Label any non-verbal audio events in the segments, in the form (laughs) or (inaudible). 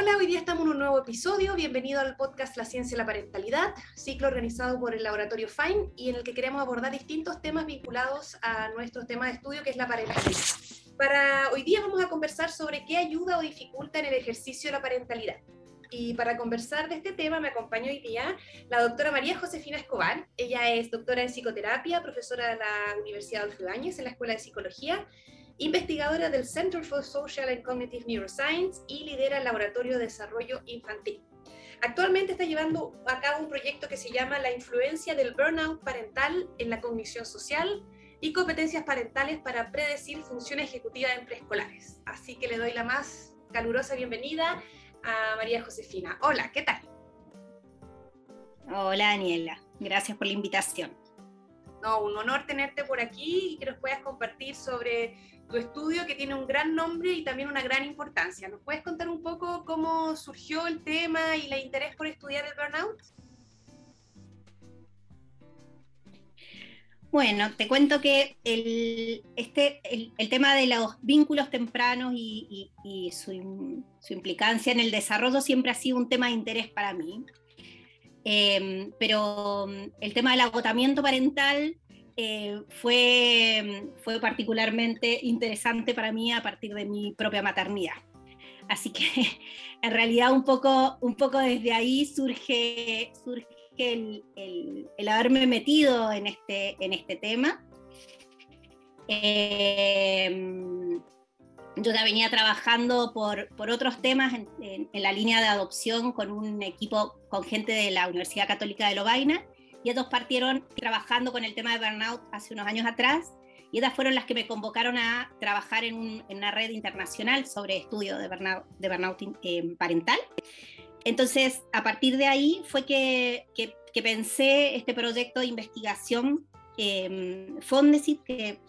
Hola, hoy día estamos en un nuevo episodio. Bienvenido al podcast La Ciencia y la Parentalidad, ciclo organizado por el Laboratorio FINE y en el que queremos abordar distintos temas vinculados a nuestro tema de estudio que es la parentalidad. Para hoy día vamos a conversar sobre qué ayuda o dificulta en el ejercicio de la parentalidad. Y para conversar de este tema me acompaña hoy día la doctora María Josefina Escobar. Ella es doctora en psicoterapia, profesora de la Universidad Adolfo Ibáñez en la Escuela de Psicología investigadora del Center for Social and Cognitive Neuroscience y lidera el Laboratorio de Desarrollo Infantil. Actualmente está llevando a cabo un proyecto que se llama La influencia del burnout parental en la cognición social y competencias parentales para predecir función ejecutiva en preescolares. Así que le doy la más calurosa bienvenida a María Josefina. Hola, ¿qué tal? Hola Daniela, gracias por la invitación. No, un honor tenerte por aquí y que nos puedas compartir sobre tu estudio que tiene un gran nombre y también una gran importancia. ¿Nos puedes contar un poco cómo surgió el tema y el interés por estudiar el burnout? Bueno, te cuento que el, este, el, tema de los vínculos tempranos y, su, implicancia en el desarrollo siempre ha sido un tema de interés para mí. Eh, pero el tema del agotamiento parental eh, fue, fue particularmente interesante para mí a partir de mi propia maternidad. Así que (laughs) en realidad un poco, un poco desde ahí surge, surge el, el, haberme metido en este, en este tema. Em, yo ya venía trabajando por, por otros temas en, en, la línea de adopción con un equipo, con gente de la Universidad Católica de Lovaina, y ellos partieron trabajando con el tema de burnout hace unos años atrás y ellas fueron las que me convocaron a trabajar en, una red internacional sobre estudio de burnout, de burnout eh, parental. Entonces, a partir de ahí fue que, que, pensé este proyecto de investigación eh, Fondesit, que,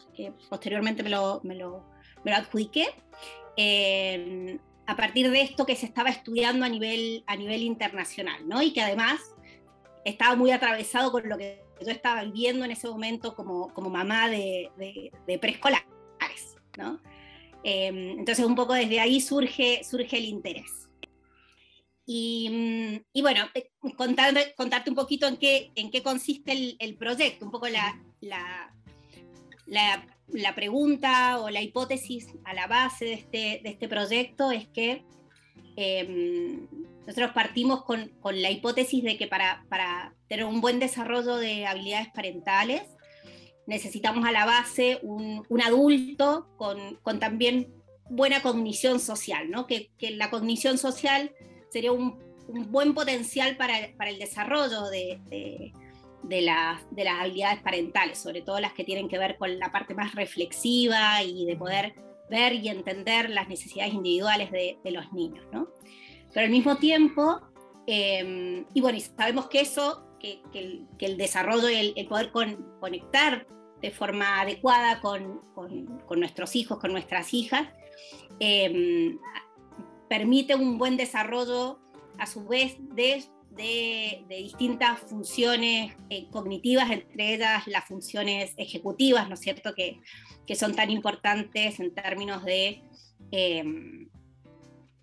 posteriormente me lo, me lo, me lo adjudiqué. Eh, a partir de esto que se estaba estudiando a nivel, a nivel internacional, ¿no? Y que además estaba muy atravesado con lo que yo estaba viviendo en ese momento como, como mamá de, de, preescolares, ¿no? Em, entonces un poco desde ahí surge, surge el interés. Y, mm, y bueno, eh, contarte, un poquito en qué, en qué consiste el, proyecto, un poco la, la, la, pregunta o la hipótesis a la base de este, de este proyecto es que eh, nosotros partimos con, la hipótesis de que para, tener un buen desarrollo de habilidades parentales necesitamos a la base un, adulto con, también buena cognición social, ¿no? que, la cognición social sería un, buen potencial para, el desarrollo de, las habilidades parentales, sobre todo las que tienen que ver con la parte más reflexiva y de poder ver y entender las necesidades individuales de, los niños. ¿no? Pero al mismo tiempo, em, y bueno, sabemos que eso, que, el, desarrollo y el, poder conectar de forma adecuada con, nuestros hijos, con nuestras hijas, em, permite un buen desarrollo a su vez de, distintas funciones eh, cognitivas, entre ellas las funciones ejecutivas, ¿no es cierto?, que, que son tan importantes en términos de em,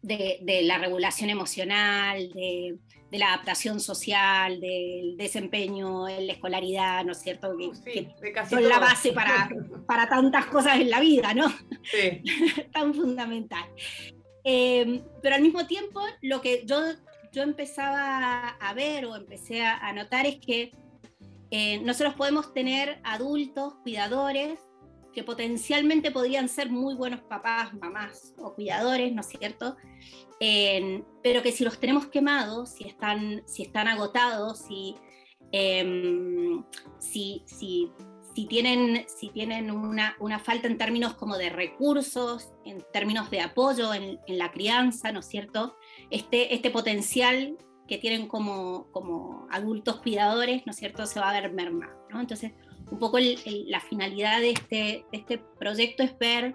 de, la regulación emocional, de, la adaptación social, del desempeño en la escolaridad, ¿no es cierto? Que, son la base para, para tantas cosas en la vida, ¿no? Sí. (laughs) Tan fundamental. Eh, pero al mismo tiempo, lo que yo, yo empezaba a ver o empecé a, notar es que eh, nosotros podemos tener adultos, cuidadores, que potencialmente podrían ser muy buenos papás, mamás o cuidadores, ¿no es cierto? pero que si los tenemos quemados, si están, si están agotados, si, em, si, si, tienen, si tienen una, falta en términos como de recursos, en términos de apoyo en, la crianza, ¿no es cierto? Este, este potencial que tienen como, como adultos cuidadores, ¿no es cierto?, se va a ver mermado, ¿no? Entonces, un poco la finalidad de este, este proyecto es ver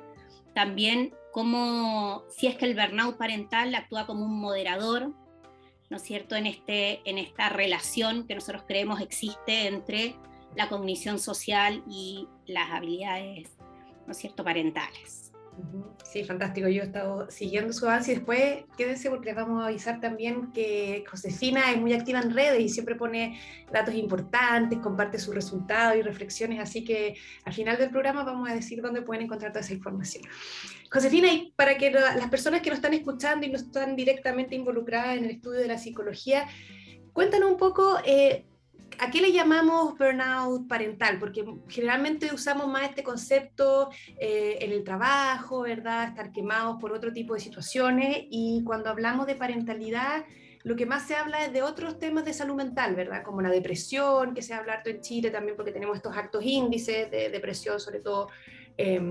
también cómo, si es que el burnout parental actúa como un moderador, ¿no es cierto?, en, este, en esta relación que nosotros creemos existe entre la cognición social y las habilidades, ¿no es cierto?, parentales. Sí, fantástico. Yo he estado siguiendo su avance y después quédense porque les vamos a avisar también que Josefina es muy activa en redes y siempre pone datos importantes, comparte sus resultados y reflexiones, así que al final del programa vamos a decir dónde pueden encontrar toda esa información. Josefina, y para que las personas que nos están escuchando y no están directamente involucradas en el estudio de la psicología, cuéntanos un poco eh, ¿A qué le llamamos burnout parental? Porque generalmente usamos más este concepto eh, en el trabajo, ¿verdad? Estar quemados por otro tipo de situaciones y cuando hablamos de parentalidad, lo que más se habla es de otros temas de salud mental, ¿verdad? Como la depresión, que se habla harto en Chile también porque tenemos estos altos índices de depresión, sobre todo eh,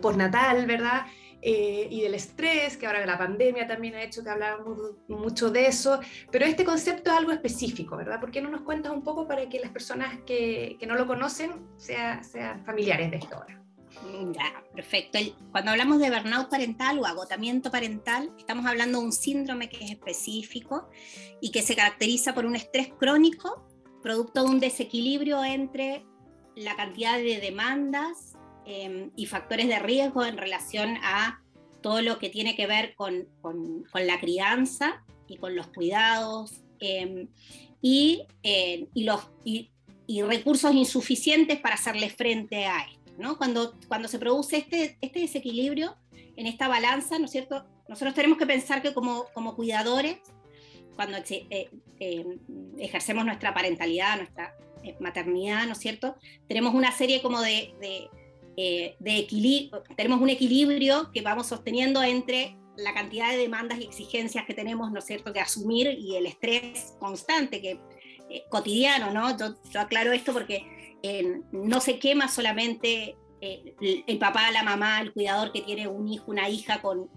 postnatal, ¿verdad? Eh, y del estrés, que ahora la pandemia también ha hecho que habláramos mucho de eso, pero este concepto es algo específico, ¿verdad? ¿Por qué no nos cuentas un poco para que las personas que, que no lo conocen sea, sean familiares de esto ahora? Ya, perfecto. Cuando hablamos de burnout parental o agotamiento parental, estamos hablando de un síndrome que es específico y que se caracteriza por un estrés crónico, producto de un desequilibrio entre la cantidad de demandas Em, y factores de riesgo en relación a todo lo que tiene que ver con, con, la crianza y con los cuidados em, y, eh, y, los, y, recursos insuficientes para hacerle frente a esto. ¿no? Cuando, cuando se produce este, este desequilibrio en esta balanza, ¿no es cierto? Nosotros tenemos que pensar que como, como cuidadores, cuando eh, em, ejercemos nuestra parentalidad, nuestra eh, maternidad, ¿no es cierto? Tenemos una serie como de eh, de equilibrio, tenemos un equilibrio que vamos sosteniendo entre la cantidad de demandas y exigencias que tenemos, ¿no es cierto?, que asumir y el estrés constante, que eh, cotidiano, ¿no? Yo, aclaro esto porque eh, no se quema solamente el papá, la mamá, el cuidador que tiene un hijo, una hija con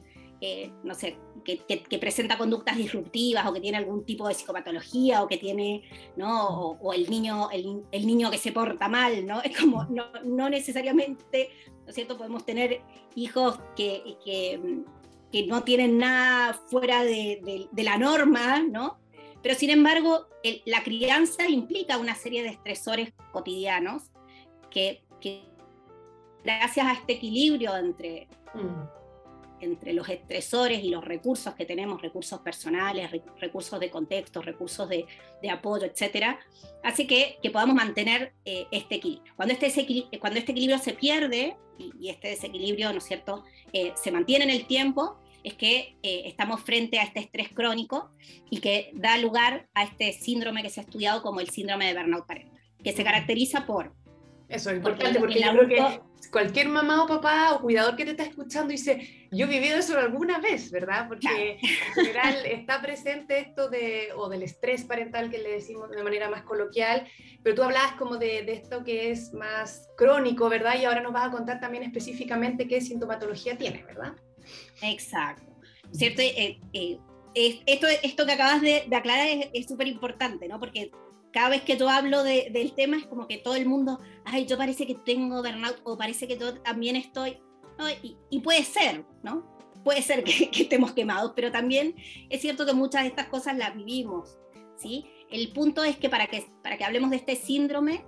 no sé, que, presenta conductas disruptivas o que tiene algún tipo de psicopatología o que tiene, ¿no? O, el, niño, el, niño que se porta mal, ¿no? (laughs) Es como, no, necesariamente, ¿no es cierto? Podemos tener hijos que, que, que no tienen nada fuera de, la norma, ¿no? Pero sin embargo, la crianza implica una serie de estresores cotidianos que, que gracias a este equilibrio entre... Mm entre los estresores y los recursos que tenemos, recursos personales, recursos de contexto, recursos de, apoyo, etcétera, hace que, podamos mantener eh, este equilibrio. Cuando este, cuando este equilibrio se pierde y, este desequilibrio, ¿no es cierto?, eh, se mantiene en el tiempo, es que eh, estamos frente a este estrés crónico y que da lugar a este síndrome que se ha estudiado como el síndrome de burnout parental, que se caracteriza por eso es importante porque, yo creo que cualquier mamá o papá o cuidador que te está escuchando dice, yo he vivido eso alguna vez, ¿verdad? Porque en general está presente esto de, o del estrés parental que le decimos de manera más coloquial, pero tú hablabas como de, de esto que es más crónico, ¿verdad? Y ahora nos vas a contar también específicamente qué sintomatología tiene, ¿verdad? Exacto. ¿Cierto? Eh, eh, esto, esto que acabas de, aclarar es súper importante, ¿no? Porque cada vez que yo hablo del tema es como que todo el mundo, ay, yo parece que tengo burnout o parece que yo también estoy, y, puede ser, ¿no? Puede ser que, estemos quemados, pero también es cierto que muchas de estas cosas las vivimos, ¿sí? El punto es que para que, para que hablemos de este síndrome,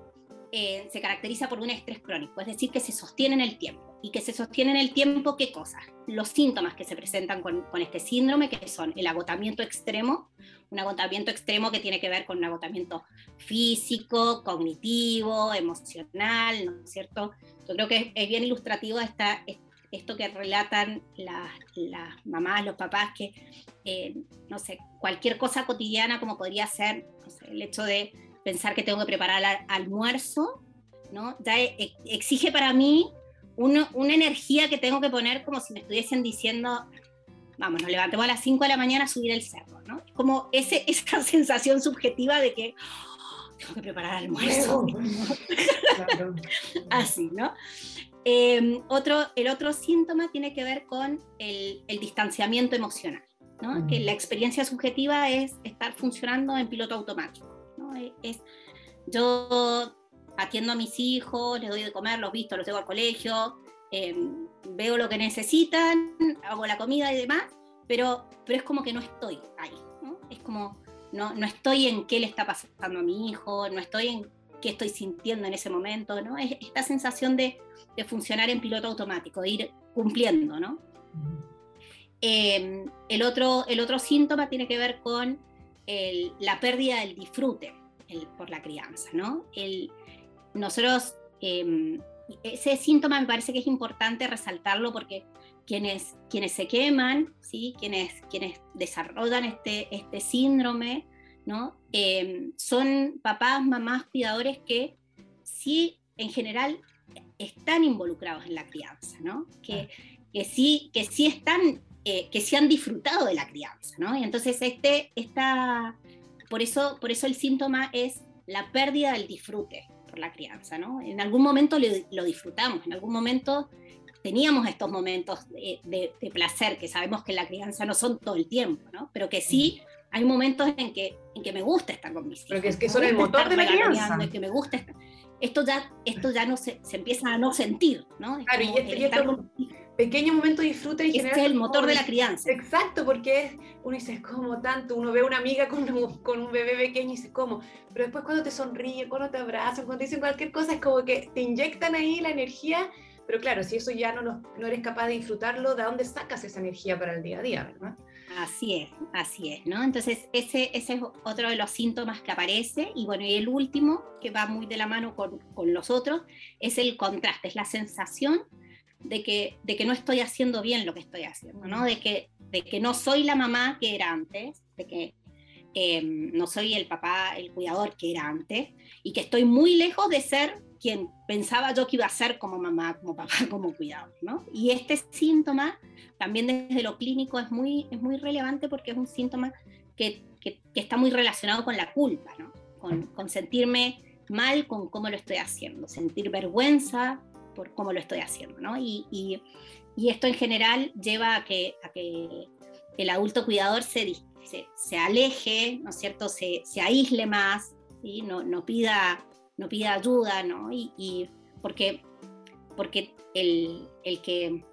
eh, se caracteriza por un estrés crónico, es decir, que se sostiene en el tiempo. ¿Y que se sostiene en el tiempo qué cosas? Los síntomas que se presentan con, con este síndrome, que son el agotamiento extremo, un agotamiento extremo que tiene que ver con un agotamiento físico, cognitivo, emocional, ¿no es cierto? Yo creo que es, bien ilustrativo esta, esto que relatan las, mamás, los papás, que, eh, no sé, cualquier cosa cotidiana como podría ser el hecho de pensar que tengo que preparar el almuerzo, ¿no? Ya e, exige para mí una energía que tengo que poner como si me estuviesen diciendo, vamos, nos levantemos a las 5 de la mañana a subir el cerro, ¿no? Como ese, (laughs) esa sensación subjetiva de que oh, tengo que preparar almuerzo. (laughs) Así, ¿no? Em, otro, el otro síntoma tiene que ver con el, distanciamiento emocional, ¿no? Que la experiencia subjetiva es estar funcionando en piloto automático, ¿no? Es, yo atiendo a mis hijos, les doy de comer, los visto, los llevo al colegio, em, veo lo que necesitan, hago la comida y demás, pero, pero es como que no estoy ahí. Es como, no, no estoy en qué le está pasando a mi hijo, no estoy en qué estoy sintiendo en ese momento, ¿no? Es esta sensación de, de funcionar en piloto automático, de ir cumpliendo, ¿no? Em, el, otro, el otro síntoma tiene que ver con la pérdida del disfrute por la crianza, ¿no? El, nosotros, em, ese síntoma me parece que es importante resaltarlo porque quienes, quienes se queman, ¿sí? quienes, quienes desarrollan este, este síndrome, ¿no? Em, son papás, mamás, cuidadores que sí, en general, están involucrados en la crianza, ¿no? que, que, sí, que sí están eh, que se han disfrutado de la crianza, ¿no? Y entonces este, esta, por, eso, por eso el síntoma es la pérdida del disfrute por la crianza, ¿no? En algún momento lo, disfrutamos, en algún momento teníamos estos momentos de, placer, que sabemos que la crianza no son todo el tiempo, ¿no? Pero que sí hay momentos en que, en que me gusta estar con mis hijos. Pero que es que son el motor de la crianza. Que me gusta estar, esto ya, esto ya no se, se empieza a no sentir, ¿no? claro, y, este, pequeño momento de disfrute y es el motor de la crianza. Exacto, porque uno dice, es como tanto, uno ve a una amiga con un, con un bebé pequeño y dice, ¿cómo? Pero después cuando te sonríe, cuando te abrazan, cuando te dicen cualquier cosa, es como que te inyectan ahí la energía, pero claro, si eso ya no, no eres capaz de disfrutarlo, ¿de dónde sacas esa energía para el día a día, verdad? Así es, así es, ¿no? Entonces, ese, ese es otro de los síntomas que aparece. Y bueno, y el último, que va muy de la mano con, con los otros, es el contraste, es la sensación de que, de que no estoy haciendo bien lo que estoy haciendo, ¿no? De que, de que no soy la mamá que era antes, de que em, no soy el papá, el cuidador que era antes, y que estoy muy lejos de ser quien pensaba yo que iba a ser como mamá, como papá, (laughs) como cuidador, ¿no? Y este síntoma, también desde lo clínico, es muy, es muy relevante porque es un síntoma que, que, está muy relacionado con la culpa, ¿no? Con, con sentirme mal con cómo lo estoy haciendo, sentir vergüenza por cómo lo estoy haciendo, ¿no? Y, y, y esto en general lleva a que, a que el adulto cuidador se, se, se, aleje, ¿no es cierto? Se, se aísle más, ¿sí? no, no, pida, no pida ayuda, ¿no? Y, y porque, porque el, el que,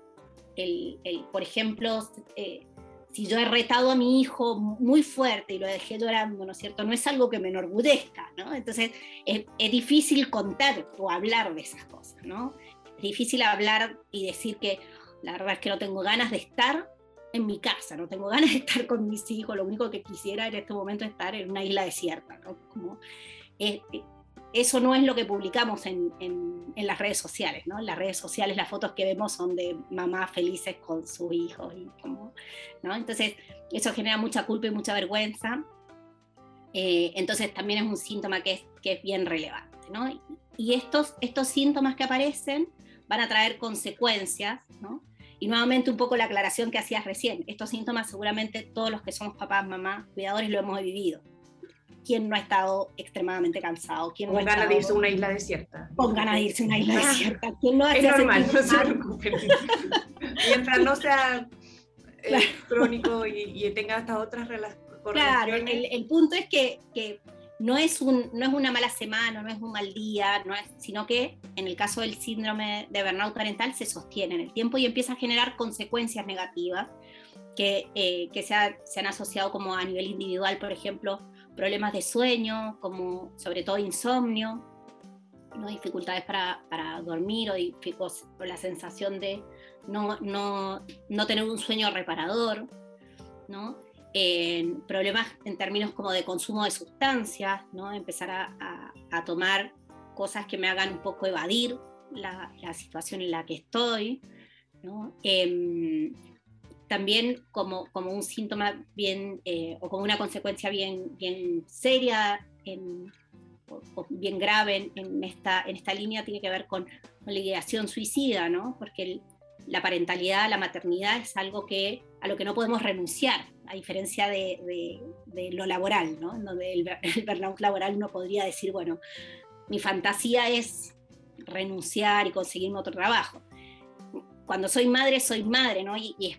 el, el, por ejemplo, eh, si yo he retado a mi hijo muy fuerte y lo dejé llorando, ¿no es cierto? No es algo que me enorgullezca, ¿no? Entonces es, es difícil contar o hablar de esas cosas, ¿no? Difícil hablar y decir que la verdad es que no tengo ganas de estar en mi casa, no tengo ganas de estar con mis hijos, lo único que quisiera en este momento es estar en una isla desierta, ¿no? Como, eh, eh, eso no es lo que publicamos en, en, en, las redes sociales, ¿no? En las redes sociales las fotos que vemos son de mamás felices con sus hijos, y como, ¿no? Entonces eso genera mucha culpa y mucha vergüenza, eh, entonces también es un síntoma que es, que es bien relevante, ¿no? Y estos, estos síntomas que aparecen van a traer consecuencias, ¿no? Y nuevamente un poco la aclaración que hacías recién, estos síntomas seguramente todos los que somos papás, mamás, cuidadores lo hemos vivido. ¿Quién no ha estado extremadamente cansado? ¿Quién con no ganas de irse a una isla desierta. Con ganas de irse a una isla desierta. ¿Quién no es normal, no se preocupen. (laughs) Mientras no sea eh, claro. crónico y, y, tenga estas otras relaciones. Claro, el, el, punto es que, que no es, un, no es una mala semana, no es un mal día, no es, sino que en el caso del síndrome de burnout parental se sostiene en el tiempo y empieza a generar consecuencias negativas que, eh, que se, ha, se, han asociado como a nivel individual, por ejemplo, problemas de sueño, como sobre todo insomnio, ¿no? dificultades para, para dormir o, o, la sensación de no, no, no tener un sueño reparador, ¿no? En problemas en términos como de consumo de sustancias, ¿no? empezar a, tomar cosas que me hagan un poco evadir la, situación en la que estoy. Eh, también como, como, un síntoma bien eh, o como una consecuencia bien, bien seria en, o, bien grave en, en, esta, en esta línea tiene que ver con, con la ideación suicida, ¿no? porque el, la parentalidad, la maternidad es algo que, a lo que no podemos renunciar, a diferencia de, lo laboral, ¿no? donde el, (laughs) el burnout laboral uno podría decir, bueno, mi fantasía es renunciar y conseguirme otro trabajo. Cuando soy madre, soy madre, ¿no? Y,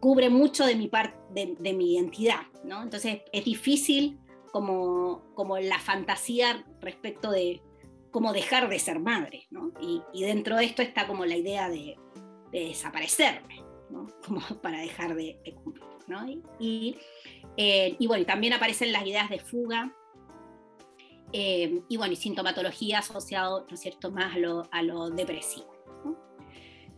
cubre mucho de mi, part, de, de, mi identidad, ¿no? Entonces es difícil como, como la fantasía respecto de cómo dejar de ser madre, ¿no? Y, dentro de esto está como la idea de, de desaparecerme, ¿no? (laughs) como para dejar de, cumplir. ¿no? Y, eh, y, bueno, también aparecen las ideas de fuga eh, y bueno, y sintomatología asociado, ¿no es cierto?, más a lo, a lo depresivo.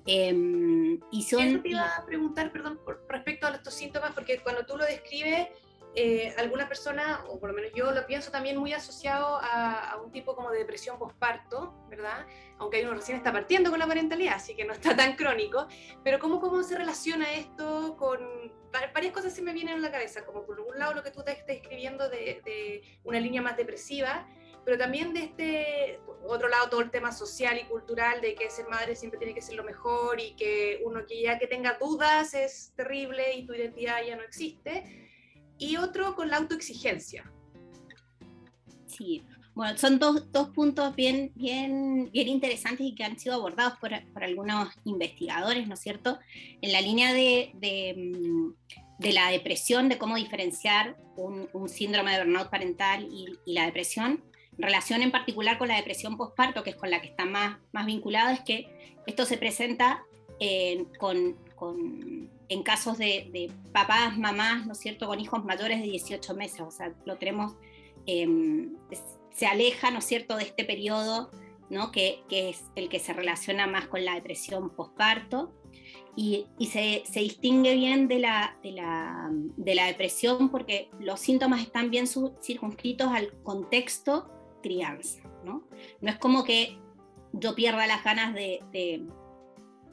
Em, y son, Eso te iba a preguntar, perdón, respecto a estos síntomas, porque cuando tú lo describes, eh, alguna persona, o por lo menos yo lo pienso también muy asociado a, a, un tipo como de depresión postparto, ¿verdad? Aunque uno recién está partiendo con la parentalidad, así que no está tan crónico, pero ¿cómo, cómo se relaciona esto con... Varias cosas se me vienen a la cabeza, como por un lado lo que tú te estás escribiendo de, de una línea más depresiva, pero también de este otro lado todo el tema social y cultural de que ser madre siempre tiene que ser lo mejor y que uno que ya que tenga dudas es terrible y tu identidad ya no existe. Y otro con la autoexigencia. Sí, bueno, son dos, dos puntos bien, bien, bien interesantes y que han sido abordados por, por algunos investigadores, ¿no es cierto? En la línea de, de, mm, de la depresión, de cómo diferenciar un, síndrome de burnout parental y, la depresión relación en particular con la depresión postparto, que es con la que está más, más vinculado, es que esto se presenta en, con, con, en casos de, papás, mamás, ¿no es cierto?, con hijos mayores de 18 meses, o sea, lo tenemos, em, se aleja, ¿no es cierto?, de este periodo, ¿no?, que, que, es el que se relaciona más con la depresión postparto. Y, y se, se, distingue bien de la, de, la, de la depresión porque los síntomas están bien circunscritos al contexto crianza, ¿no? No es como que yo pierda las ganas de, de,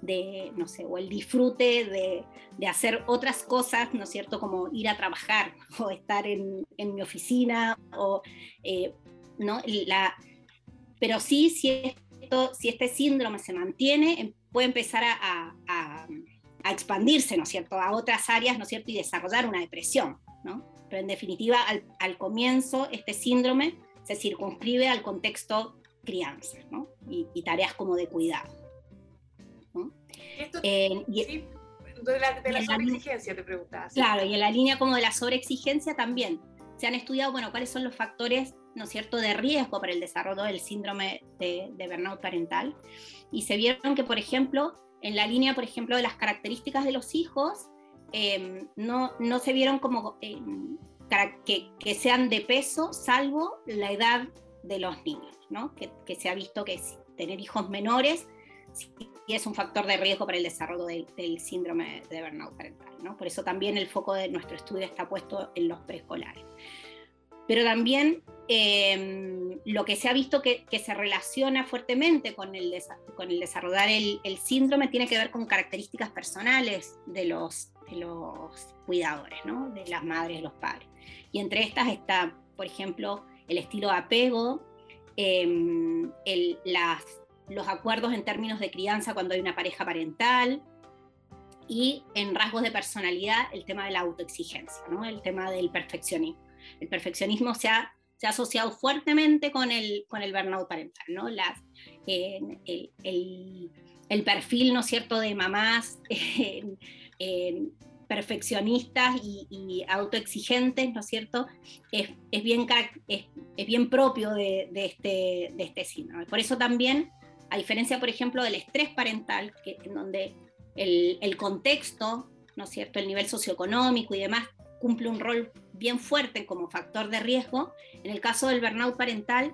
no sé, o el disfrute de, de, hacer otras cosas, ¿no es cierto? Como ir a trabajar (laughs) o estar en, en mi oficina, o, eh, ¿no? La, pero sí, si, esto, si este síndrome se mantiene, em, puede empezar a, a, a, expandirse, ¿no es cierto? A otras áreas, ¿no es cierto? Y desarrollar una depresión, ¿no? Pero en definitiva, al, al comienzo, este síndrome se circunscribe al contexto crianza ¿no? y, tareas como de cuidado. Eh, sí, de la, de la sobreexigencia te preguntas. Claro, y en la línea como de la sobreexigencia también se han estudiado, bueno, cuáles son los factores, ¿no es cierto?, de riesgo para el desarrollo del síndrome de, de burnout parental. Y se vieron que, por ejemplo, en la línea, por ejemplo, de las características de los hijos, eh, no, no se vieron como eh, que, que, sean de peso, salvo la edad de los niños, ¿no? que, que se ha visto que tener hijos menores sí es un factor de riesgo para el desarrollo del, del síndrome de burnout parental. ¿no? Por eso también el foco de nuestro estudio está puesto en los preescolares. Pero también eh, lo que se ha visto que, que, se relaciona fuertemente con el, con el desarrollar el, el, síndrome tiene que ver con características personales de los, de los cuidadores, ¿no? de las madres, de los padres. Y entre estas está, por ejemplo, el estilo de apego, eh, el, las, los acuerdos en términos de crianza cuando hay una pareja parental y en rasgos de personalidad el tema de la autoexigencia, ¿no? el tema del perfeccionismo. El perfeccionismo se ha, se ha asociado fuertemente con el, con el burnout parental, ¿no? El, el, perfil, ¿no cierto?, de mamás (laughs) perfeccionistas y, autoexigentes, ¿no es cierto?, es, es bien, es, bien propio de, de, este, de este síndrome. Por eso también, a diferencia, por ejemplo, del estrés parental, que, en donde el, contexto, ¿no es cierto?, el nivel socioeconómico y demás cumple un rol bien fuerte como factor de riesgo, en el caso del burnout parental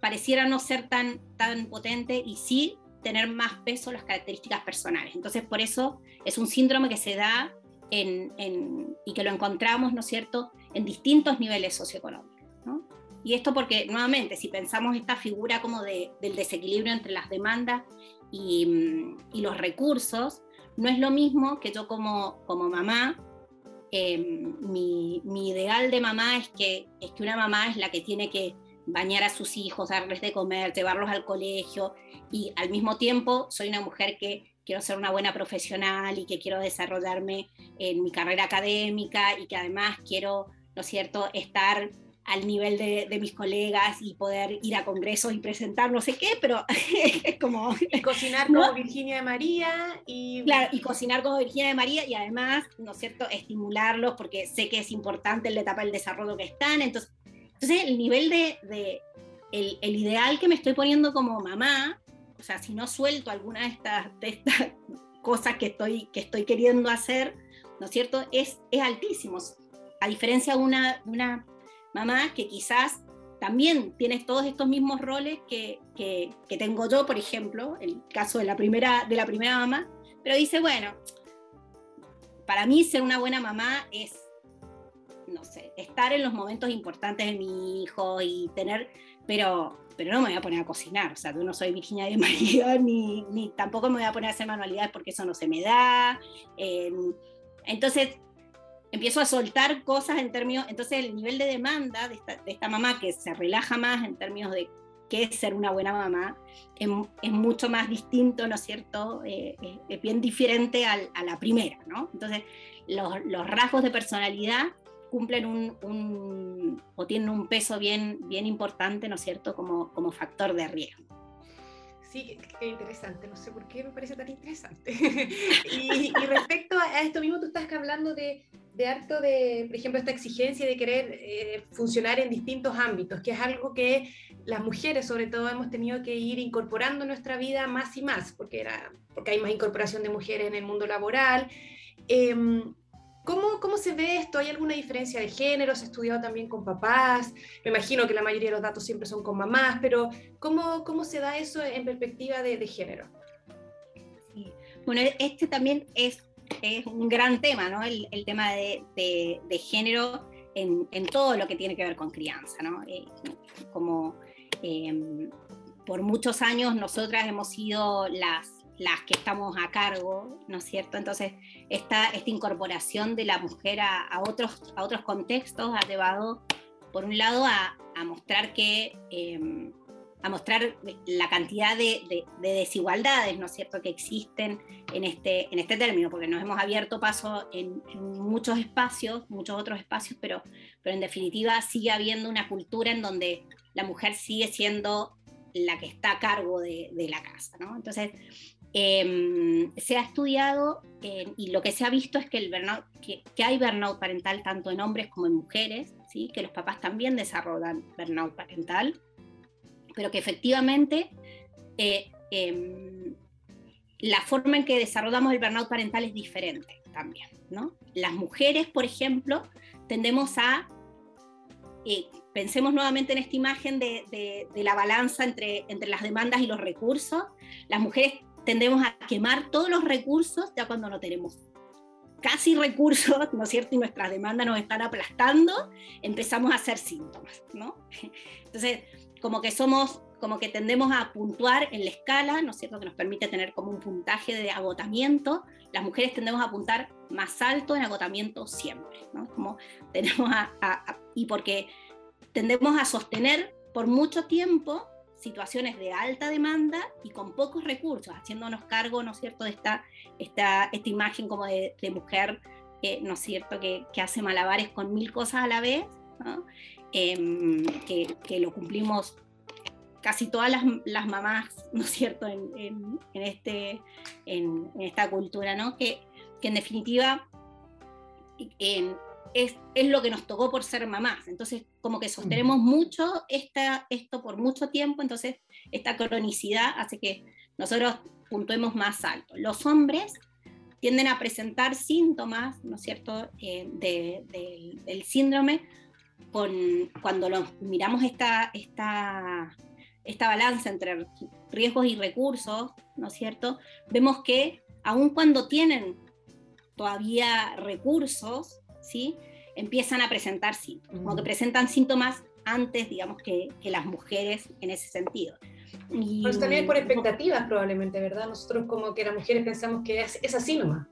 pareciera no ser tan, tan potente y sí tener más peso las características personales. Entonces, por eso es un síndrome que se da y que lo encontramos, ¿no es cierto?, en distintos niveles socioeconómicos. Y esto porque, nuevamente, si pensamos esta figura como de, del desequilibrio entre las demandas y, y, los recursos, no es lo mismo que yo como, como mamá, eh, mi, mi, ideal de mamá es que, es que una mamá es la que tiene que bañar a sus hijos, darles de comer, llevarlos al colegio y al mismo tiempo soy una mujer que quiero ser una buena profesional y que quiero desarrollarme en mi carrera académica y que además quiero, ¿no es cierto?, estar al nivel de, de, mis colegas y poder ir a congresos y presentar no sé qué, pero (laughs) es como... Y cocinar como Virginia de María y... Claro, y cocinar como Virginia de María y además, ¿no es cierto?, estimularlos porque sé que es importante la etapa del desarrollo que están. Entonces, entonces el nivel de... de el, el ideal que me estoy poniendo como mamá o sea, si no suelto alguna de estas, de estas cosas que estoy, que estoy queriendo hacer, ¿no es cierto? Es, es altísimo. A diferencia de una, una mamá que quizás también tienes todos estos mismos roles que, que, que, tengo yo, por ejemplo, el caso de la, primera, de la primera mamá, pero dice, bueno, para mí ser una buena mamá es, no sé, estar en los momentos importantes de mi hijo y tener, pero, pero no me voy a poner a cocinar, o sea, yo no soy Virginia de María, (laughs) ni, ni tampoco me voy a poner a hacer manualidades porque eso no se me da. Eh, entonces, empiezo a soltar cosas en términos, entonces el nivel de demanda de esta, mamá que se relaja más en términos de qué es ser una buena mamá, es, mucho más distinto, ¿no es cierto? Eh, eh, es bien diferente a la primera, ¿no? Entonces, los, rasgos de personalidad cumplen un, o tienen un peso bien, importante, ¿no es cierto?, como factor de riesgo. Sí, qué, interesante, no sé por qué me parece tan interesante. (laughs) y, respecto a esto mismo, tú estás hablando de, de harto de, por ejemplo, esta exigencia de querer eh, funcionar en distintos ámbitos, que es algo que las mujeres sobre todo hemos tenido que ir incorporando en nuestra vida más y más, porque, era, porque hay más incorporación de mujeres en el mundo laboral. Eh, ¿Cómo, ¿Cómo, se ve esto? ¿Hay alguna diferencia de género? ¿Se ha estudiado también con papás? Me imagino que la mayoría de los datos siempre son con mamás, pero ¿cómo, cómo se da eso en perspectiva de, de género? Sí. Bueno, este también es, es un gran tema, ¿no? El, el tema de, de, género en, en, todo lo que tiene que ver con crianza, ¿no? Eh, como eh, por muchos años nosotras hemos sido las las que estamos a cargo, ¿no es cierto? Entonces, esta, esta incorporación de la mujer a, otros, a otros contextos ha llevado, por un lado, a, mostrar que... Em, a mostrar la cantidad de, desigualdades, ¿no es cierto?, que existen en este, en este término, porque nos hemos abierto paso en, muchos espacios, muchos otros espacios, pero, pero en definitiva sigue habiendo una cultura en donde la mujer sigue siendo la que está a cargo de, de la casa, ¿no? Entonces, Em, se ha estudiado y lo que se ha visto es que, el que, hay burnout parental tanto en hombres como en mujeres, ¿sí? que los papás también desarrollan burnout parental, pero que efectivamente eh, em, la forma en que desarrollamos el burnout parental es diferente también. ¿no? Las mujeres, por ejemplo, tendemos a eh, pensemos nuevamente en esta imagen de, de, la balanza entre, entre las demandas y los recursos. Las mujeres tendemos a quemar todos los recursos ya cuando no tenemos casi recursos, ¿no es cierto? Y nuestras demandas nos están aplastando, empezamos a hacer síntomas, ¿no? Entonces, como que somos, como que tendemos a puntuar en la escala, ¿no es cierto? Que nos permite tener como un puntaje de agotamiento. Las mujeres tendemos a apuntar más alto en agotamiento siempre, ¿no? Como tenemos a y porque tendemos a sostener por mucho tiempo situaciones de alta demanda y con pocos recursos, haciéndonos cargo, ¿no es cierto?, de esta, esta, esta imagen como de, mujer, eh, ¿no es cierto?, que, que, hace malabares con mil cosas a la vez, em, que, que, lo cumplimos casi todas las, las mamás, ¿no es cierto?, en, en, este, en, esta cultura, ¿no?, que, que en definitiva en, es, lo que nos tocó por ser mamás. Entonces, como que sostenemos mucho esta, esto por mucho tiempo, entonces esta cronicidad hace que nosotros puntuemos más alto. Los hombres tienden a presentar síntomas, ¿no es cierto?, eh, del síndrome con, cuando miramos esta, esta, esta balanza entre riesgos y recursos, ¿no es cierto?, vemos que aun cuando tienen todavía recursos, ¿sí? empiezan a presentar síntomas, como que presentan síntomas antes, digamos, que, que las mujeres en ese sentido. Y, pues también por expectativas probablemente, ¿verdad? Nosotros como que las mujeres pensamos que es, es así nomás.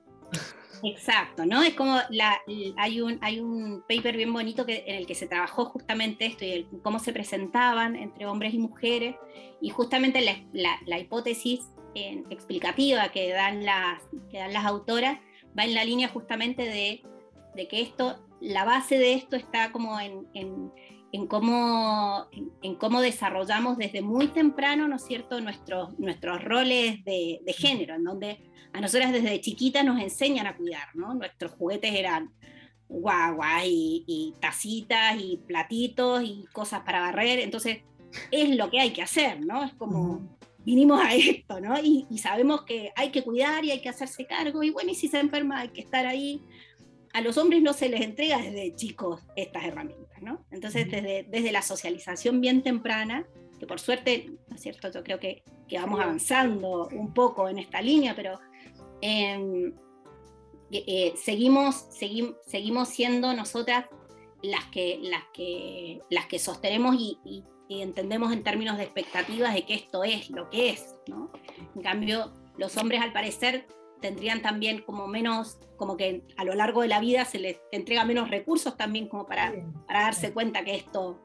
Exacto, ¿no? Es como la, hay, un, hay un paper bien bonito que, en el que se trabajó justamente esto y cómo se presentaban entre hombres y mujeres y justamente la, la, la hipótesis explicativa que dan, las, que dan las autoras va en la línea justamente de de que esto, la base de esto está como en, en, cómo, en, cómo desarrollamos desde muy temprano, ¿no es cierto?, nuestros, nuestros roles de, género, en donde a nosotras desde chiquitas nos enseñan a cuidar, ¿no? Nuestros juguetes eran guaguas y, y tacitas y platitos y cosas para barrer, entonces es lo que hay que hacer, ¿no? Es como vinimos a esto, ¿no? Y, y, sabemos que hay que cuidar y hay que hacerse cargo, y bueno, y si se enferma hay que estar ahí a los hombres no se les entrega desde chicos estas herramientas, ¿no? Entonces, desde, desde la socialización bien temprana, que por suerte, ¿no es cierto? Yo creo que, que vamos avanzando un poco en esta línea, pero em, eh, seguimos, seguimos, seguimos siendo nosotras las que, las que, las que sostenemos y, y, entendemos en términos de expectativas de que esto es lo que es, ¿no? En cambio, los hombres al parecer tendrían también como menos, como que a lo largo de la vida se les entrega menos recursos también como para, para darse cuenta que esto,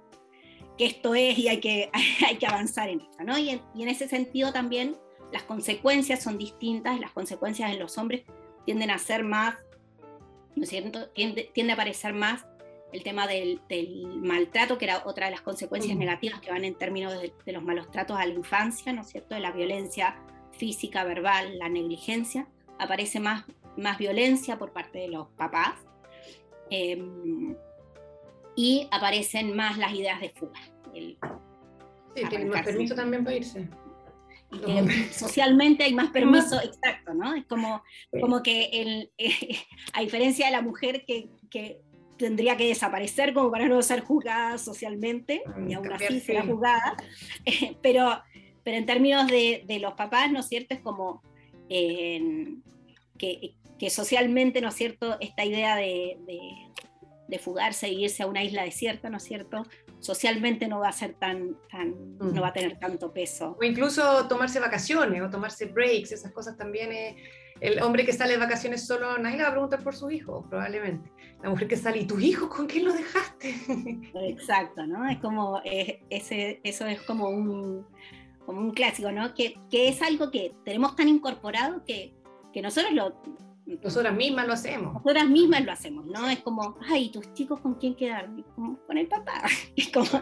que esto es y hay que, (laughs) hay que avanzar en esto, ¿no? Y en, y en ese sentido también las consecuencias son distintas, las consecuencias en los hombres tienden a ser más, ¿no es cierto? Tiende, tiende a aparecer más el tema del, del, maltrato, que era otra de las consecuencias uh -huh. negativas que van en términos de, de, los malos tratos a la infancia, ¿no es cierto? De la violencia física, verbal, la negligencia. Aparece más, más violencia por parte de los papás. Eh, y aparecen más las ideas de fuga. El, sí, tienen más permiso también para irse. Y que no. socialmente hay más permiso, exacto, ¿no? Es como, sí. como que, el, eh, (laughs) a diferencia de la mujer que, que tendría que desaparecer como para no ser juzgada socialmente, y aún así será juzgada, (laughs) eh, pero, pero en términos de, de, los papás, ¿no es cierto? Es como eh, que, que, socialmente, ¿no es cierto? Esta idea de, de, de, fugarse e irse a una isla desierta, ¿no es cierto? Socialmente no va a ser tan, tan mm. no va a tener tanto peso. O incluso tomarse vacaciones o tomarse breaks, esas cosas también es el hombre que sale de vacaciones solo, nadie le va a preguntar por su hijo, probablemente. La mujer que sale, ¿y tu hijo con quién lo dejaste? (laughs) Exacto, ¿no? Es como, eh, ese, eso es como un, como un clásico, ¿no? Que, que es algo que tenemos tan incorporado que, que nosotros lo, nosotras mismas lo hacemos. Nosotras mismas lo hacemos, ¿no? Es como, ay, ¿tus chicos con quién quedaron? Como, con el papá. (laughs) Es como,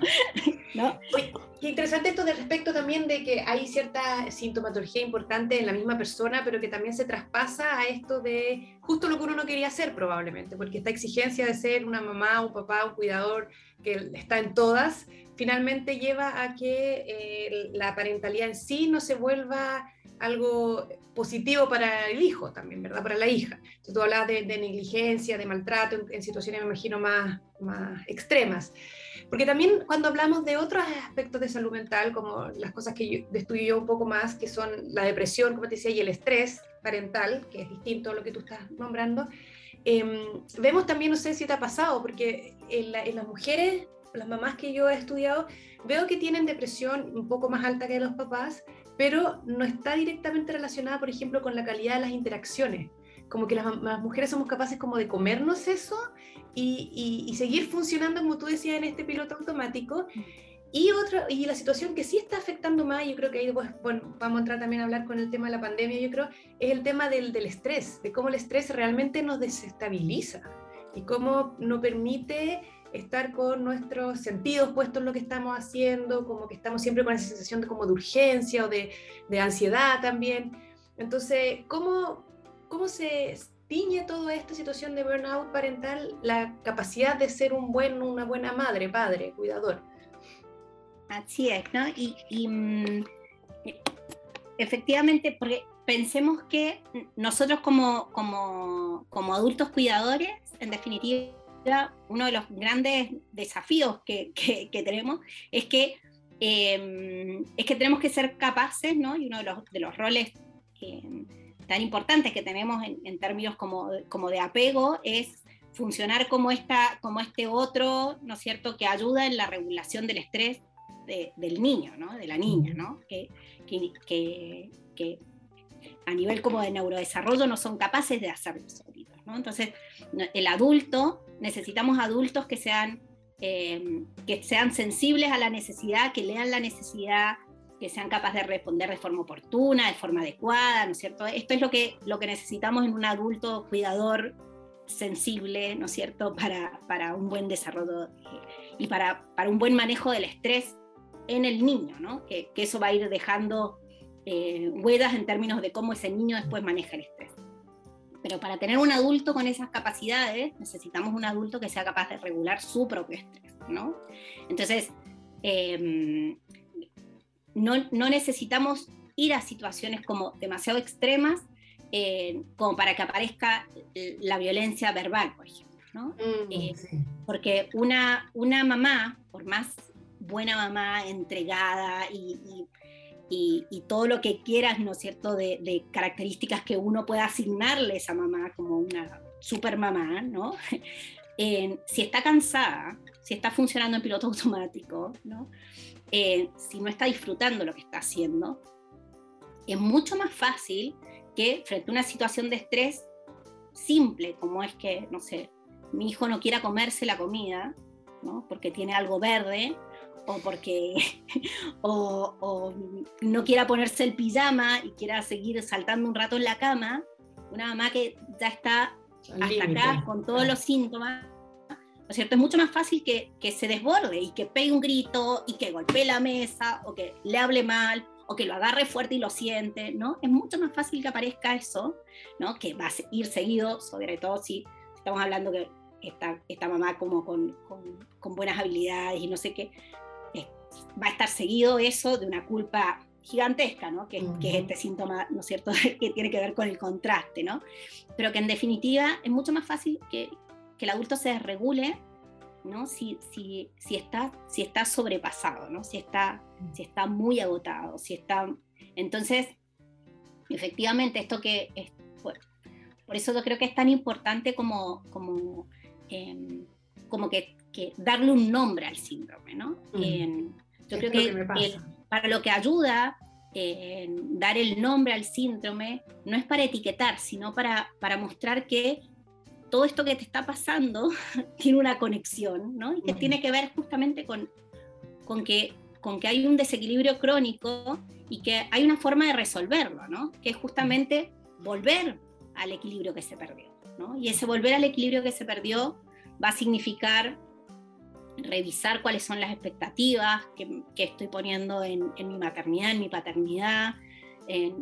¿no? Oye, qué interesante esto de respecto también de que hay cierta sintomatología importante en la misma persona, pero que también se traspasa a esto de justo lo que uno no quería hacer probablemente, porque esta exigencia de ser una mamá, un papá, un cuidador, que está en todas, finalmente lleva a que eh, la parentalidad en sí no se vuelva algo positivo para el hijo también, ¿verdad? Para la hija. Tú hablabas de, negligencia, de maltrato en, situaciones, me imagino, más, más extremas. Porque también cuando hablamos de otros aspectos de salud mental, como las cosas que yo estudio un poco más, que son la depresión, como te decía, y el estrés parental, que es distinto a lo que tú estás nombrando, eh, vemos también, no sé si te ha pasado, porque en, la, en las mujeres, las mamás que yo he estudiado, veo que tienen depresión un poco más alta que los papás, pero no está directamente relacionada, por ejemplo, con la calidad de las interacciones. Como que las, las mujeres somos capaces como de comernos eso y, y, y, seguir funcionando, como tú decías, en este piloto automático. Y, otra, y la situación que sí está afectando más, yo creo que ahí pues, bueno, vamos a entrar también a hablar con el tema de la pandemia, yo creo, es el tema del, del estrés, de cómo el estrés realmente nos desestabiliza y cómo no permite estar con nuestros sentidos puestos en lo que estamos haciendo, como que estamos siempre con esa sensación de, como de urgencia o de, de ansiedad también. Entonces, ¿cómo, ¿cómo se tiñe toda esta situación de burnout parental la capacidad de ser un buen, una buena madre, padre, cuidador? Así es, ¿no? Y, y mm, efectivamente, porque pensemos que nosotros como, como, como adultos cuidadores, en definitiva, uno de los grandes desafíos que, que, que tenemos es que, eh, es que tenemos que ser capaces, ¿no? y uno de los, de los roles eh, tan importantes que tenemos en, en, términos como, como de apego es funcionar como, esta, como este otro, ¿no es cierto?, que ayuda en la regulación del estrés de, del niño, ¿no? de la niña, ¿no? que, que, que a nivel como de neurodesarrollo no son capaces de hacerlo solitos. ¿no? Entonces, el adulto, necesitamos adultos que sean, eh, que sean sensibles a la necesidad, que lean la necesidad, que sean capaces de responder de forma oportuna, de forma adecuada, ¿no es cierto? Esto es lo que, lo que necesitamos en un adulto cuidador sensible, ¿no es cierto?, para, para un buen desarrollo eh, y para, para, un buen manejo del estrés en el niño, ¿no? Que, eso va a ir dejando eh, huellas en términos de cómo ese niño después maneja el estrés. Pero para tener un adulto con esas capacidades, necesitamos un adulto que sea capaz de regular su propio estrés, ¿no? Entonces, eh, no, no, necesitamos ir a situaciones como demasiado extremas, eh, como para que aparezca la violencia verbal, por ejemplo. ¿no? Mm, eh, porque una, una mamá, por más buena mamá, entregada y, y, todo lo que quieras, ¿no es cierto?, de, características que uno pueda asignarle a esa mamá como una super mamá, ¿no? (laughs) si está cansada, si está funcionando en piloto (laughs) automático, ¿no? si no está disfrutando lo que está haciendo, es mucho más fácil que frente a una situación de estrés simple, como es que, no sé, mi hijo no quiera comerse la comida, ¿no? porque tiene algo verde, o porque (laughs) o, no quiera ponerse el pijama y quiera seguir saltando un rato en la cama, una mamá que ya está hasta acá con todos los síntomas, ¿no es cierto? Es mucho más fácil que, que se desborde y que pegue un grito y que golpee la mesa o que le hable mal o que lo agarre fuerte y lo siente, ¿no? Es mucho más fácil que aparezca eso, ¿no? Que va a ir seguido, sobre todo si estamos hablando que esta, esta mamá como con, con, con buenas habilidades y no sé qué, va a estar seguido eso de una culpa gigantesca, ¿no? Que, que, es este síntoma, ¿no es cierto?, (laughs) que tiene que ver con el contraste, ¿no? Pero que en definitiva es mucho más fácil que, que el adulto se desregule, ¿no? Si, si, si, está, si está sobrepasado, ¿no? Si está, si está muy agotado, si está... Entonces, efectivamente, esto que... Es, por eso yo creo que es tan importante como, como, em, como que, que, darle un nombre al síndrome, ¿no? Yo creo que, para lo que ayuda en dar el nombre al síndrome no es para etiquetar, sino para, para mostrar que todo esto que te está pasando (laughs) tiene una conexión, ¿no? Y que tiene que ver justamente con, con, que, con que hay un desequilibrio crónico y que hay una forma de resolverlo, ¿no? Que es justamente volver al equilibrio que se perdió, ¿no? Y ese volver al equilibrio que se perdió va a significar revisar cuáles son las expectativas que, estoy poniendo en, mi maternidad, en mi paternidad,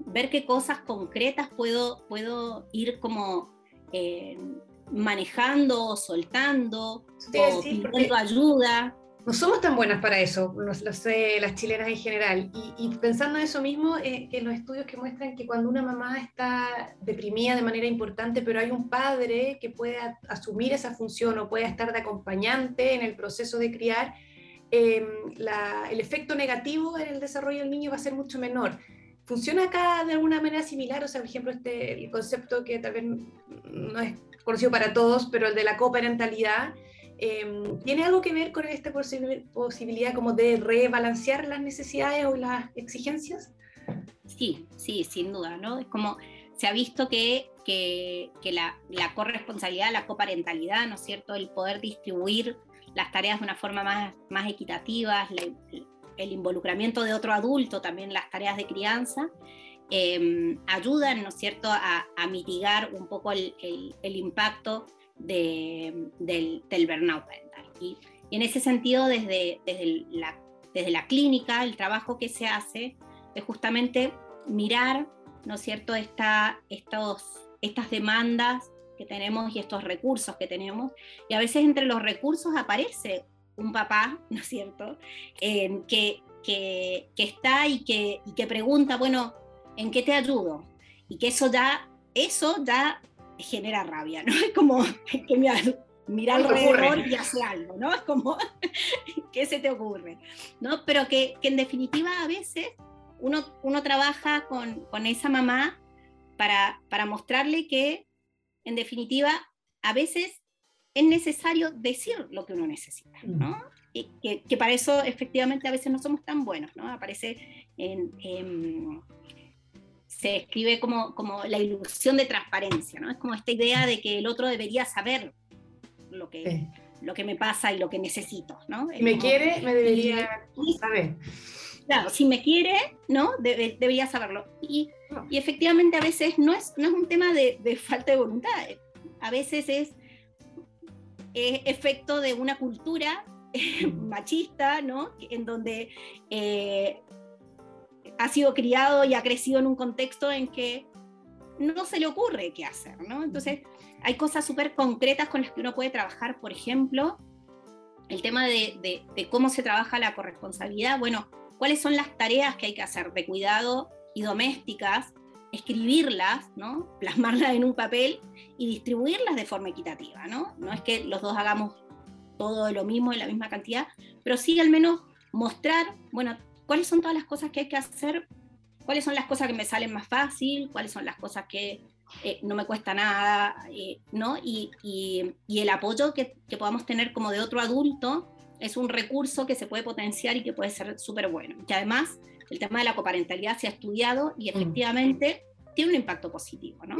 ver qué cosas concretas puedo, puedo ir como eh, manejando, soltando, o pidiendo ayuda no somos tan buenas para eso, lo sé, las chilenas en general. Y, pensando en eso mismo, eh, que los estudios que muestran que cuando una mamá está deprimida de manera importante, pero hay un padre que puede asumir esa función o puede estar de acompañante en el proceso de criar, em, el efecto negativo en el desarrollo del niño va a ser mucho menor. ¿Funciona acá de alguna manera similar? O sea, por ejemplo, este, el concepto que tal vez no es conocido para todos, pero el de la coparentalidad, Em, ¿Tiene algo que ver con esta posibilidad como de rebalancear las necesidades o las exigencias? Sí, sí, sin duda, ¿no? Es como se ha visto que, que, la, la, corresponsabilidad, la coparentalidad, ¿no es cierto? El poder distribuir las tareas de una forma más, más equitativa, el involucramiento de otro adulto también las tareas de crianza, em, ayudan, ¿no es cierto?, a, a, mitigar un poco el, el, el impacto del, del, burnout parental. Y, en ese sentido, desde, desde, la, desde la clínica, el trabajo que se hace es justamente mirar, ¿no es cierto?, Esta, estos, estas demandas que tenemos y estos recursos que tenemos. Y a veces entre los recursos aparece un papá, (laughs) ¿no es cierto?, que, que, que, está y que, y que pregunta, bueno, ¿en qué te ayudo? Y que eso ya, eso ya genera rabia, ¿no? (laughs) Es como que mira, alrededor y hace algo, ¿no? Es como, (laughs) ¿qué se te ocurre? ¿No? Pero que, que en definitiva a veces uno, uno trabaja con, con esa mamá para, para mostrarle que en definitiva a veces es necesario decir lo que uno necesita, ¿no? Mm. Y que, que, para eso efectivamente a veces no somos tan buenos, ¿no? Aparece en, en se escribe como, como la ilusión de transparencia, ¿no? Es como esta idea de que el otro debería saber lo que, lo que me pasa y lo que necesito, ¿no? Si me quiere, me debería saber. Claro, si me quiere, ¿no? debería saberlo. Y, y, efectivamente a veces no es, no es un tema de, de falta de voluntad, a veces es, efecto de una cultura machista, ¿no? En donde eh, ha sido criado y ha crecido en un contexto en que no se le ocurre qué hacer, ¿no? Entonces, hay cosas súper concretas con las que uno puede trabajar, por ejemplo, el tema de, cómo se trabaja la corresponsabilidad, bueno, cuáles son las tareas que hay que hacer de cuidado y domésticas escribirlas, ¿no? plasmarlas en un papel y distribuirlas de forma equitativa. ¿no? no es que los dos hagamos todo lo mismo en la misma cantidad, pero sí al menos mostrar, bueno, cuáles son todas las cosas que hay que hacer, cuáles son las cosas que me salen más fácil, cuáles son las cosas que eh, no me cuesta nada, eh, ¿no? Y, y, el apoyo que, que, podamos tener como de otro adulto es un recurso que se puede potenciar y que puede ser súper bueno. Que además el tema de la coparentalidad se ha estudiado y mm. efectivamente tiene un impacto positivo, ¿no?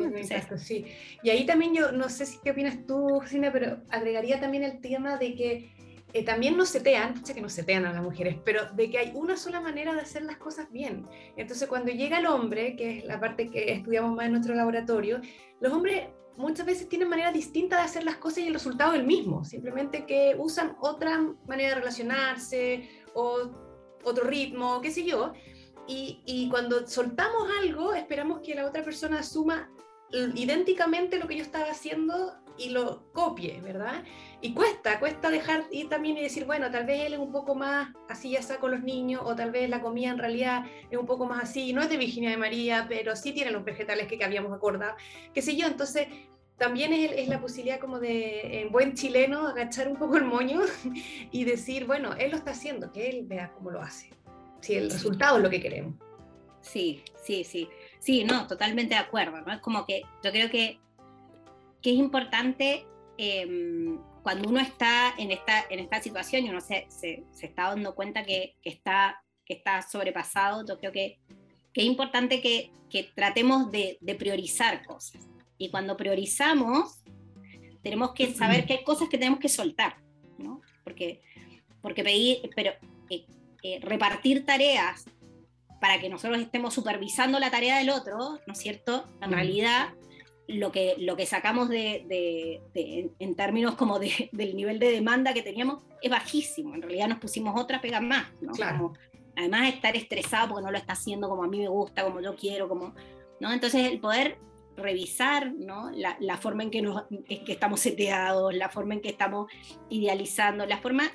sí. Y ahí también yo, no sé si qué opinas tú, Cristina, pero agregaría también el tema de que eh, también nos setean, sé que nos setean a las mujeres, pero de que hay una sola manera de hacer las cosas bien. Entonces, cuando llega el hombre, que es la parte que estudiamos más en nuestro laboratorio, los hombres muchas veces tienen maneras distintas de hacer las cosas y el resultado es el mismo, simplemente que usan otra manera de relacionarse o otro ritmo, qué sé yo, y, cuando soltamos algo, esperamos que la otra persona asuma idénticamente lo que yo estaba haciendo y lo copie, ¿verdad? Y cuesta, cuesta dejar ir también y decir, bueno, tal vez él es un poco más así ya con los niños, o tal vez la comida en realidad es un poco más así, no es de Virginia de María, pero sí tiene los vegetales que, habíamos acordado, qué sé yo, entonces también es, es, la posibilidad como de, en buen chileno, agachar un poco el moño (laughs) y decir, bueno, él lo está haciendo, que él vea cómo lo hace si el resultado es lo que queremos. Sí, sí, sí. Sí, no, totalmente de acuerdo, ¿no? Es como que yo creo que, que es importante em, cuando uno está en esta, en esta situación y uno se, se, está dando cuenta que, que, está, que está sobrepasado, yo creo que, que es importante que, que tratemos de, de, priorizar cosas. Y cuando priorizamos, tenemos que saber que hay cosas que tenemos que soltar, ¿no? Porque, porque pedir, pero eh, eh, repartir tareas para que nosotros estemos supervisando la tarea del otro, ¿no es cierto? En realidad, lo que, lo que sacamos de, en términos como (laughs) del nivel de demanda que teníamos es bajísimo. En realidad nos pusimos otra pega más, ¿no? Claro. además estar estresado porque no lo está haciendo como a mí me gusta, como yo quiero, como, ¿no? Entonces el poder revisar ¿no? la, la forma en que, nos, en que estamos seteados, la forma en que estamos idealizando, la forma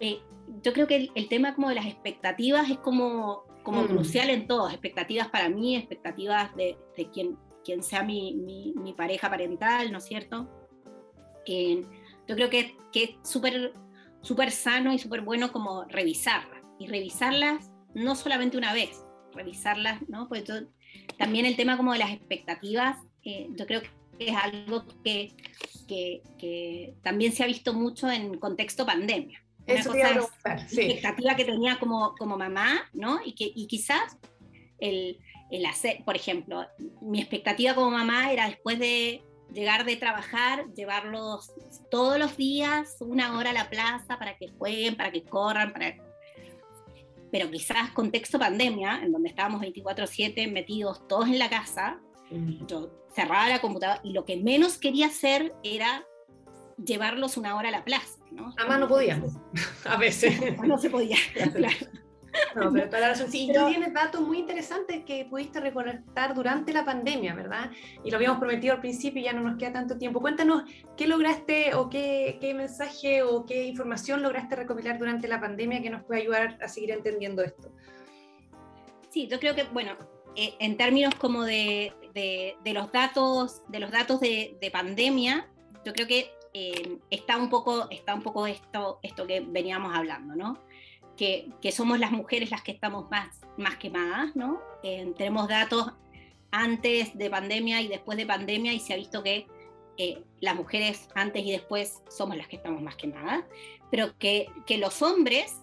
eh, yo creo que el, tema como de las expectativas es como, como mm. crucial en todo, expectativas para mí, expectativas de, de quien, quien sea mi, mi, mi, pareja parental, ¿no es cierto? Eh, yo creo que, que es súper súper sano y súper bueno como revisarlas, y revisarlas no solamente una vez, revisarlas, ¿no? Porque también el tema como de las expectativas, eh, yo creo que es algo que, que, que también se ha visto mucho en contexto pandemia. Una cosa expectativa que tenía como, como mamá, ¿no? Y, que, y quizás el, el hacer, por ejemplo, mi expectativa como mamá era después de llegar de trabajar, llevarlos todos los días una hora a la plaza para que jueguen, para que corran, para... Pero quizás contexto pandemia, en donde estábamos 24/7 metidos todos en la casa, yo cerraba la computadora y lo que menos quería hacer era llevarlos una hora a la plaza. ¿no? Además no podíamos, (laughs) a veces. (laughs) No se podía, (laughs) claro. No, pero toda la razón. Sí, tú tienes datos muy interesantes que pudiste recolectar durante la pandemia, ¿verdad? Y lo habíamos prometido al principio y ya no nos queda tanto tiempo. Cuéntanos qué lograste o qué, qué mensaje o qué información lograste recopilar durante la pandemia que nos puede ayudar a seguir entendiendo esto. Sí, yo creo que, bueno, eh, en términos como de, de, de, los datos, de los datos de, de pandemia, yo creo que eh, está, un poco, está un poco esto, esto que veníamos hablando, ¿no? Que, somos las mujeres las que estamos más, más quemadas, ¿no? Eh, tenemos datos antes de pandemia y después de pandemia y se ha visto que eh, las mujeres antes y después somos las que estamos más quemadas, pero que, que los hombres,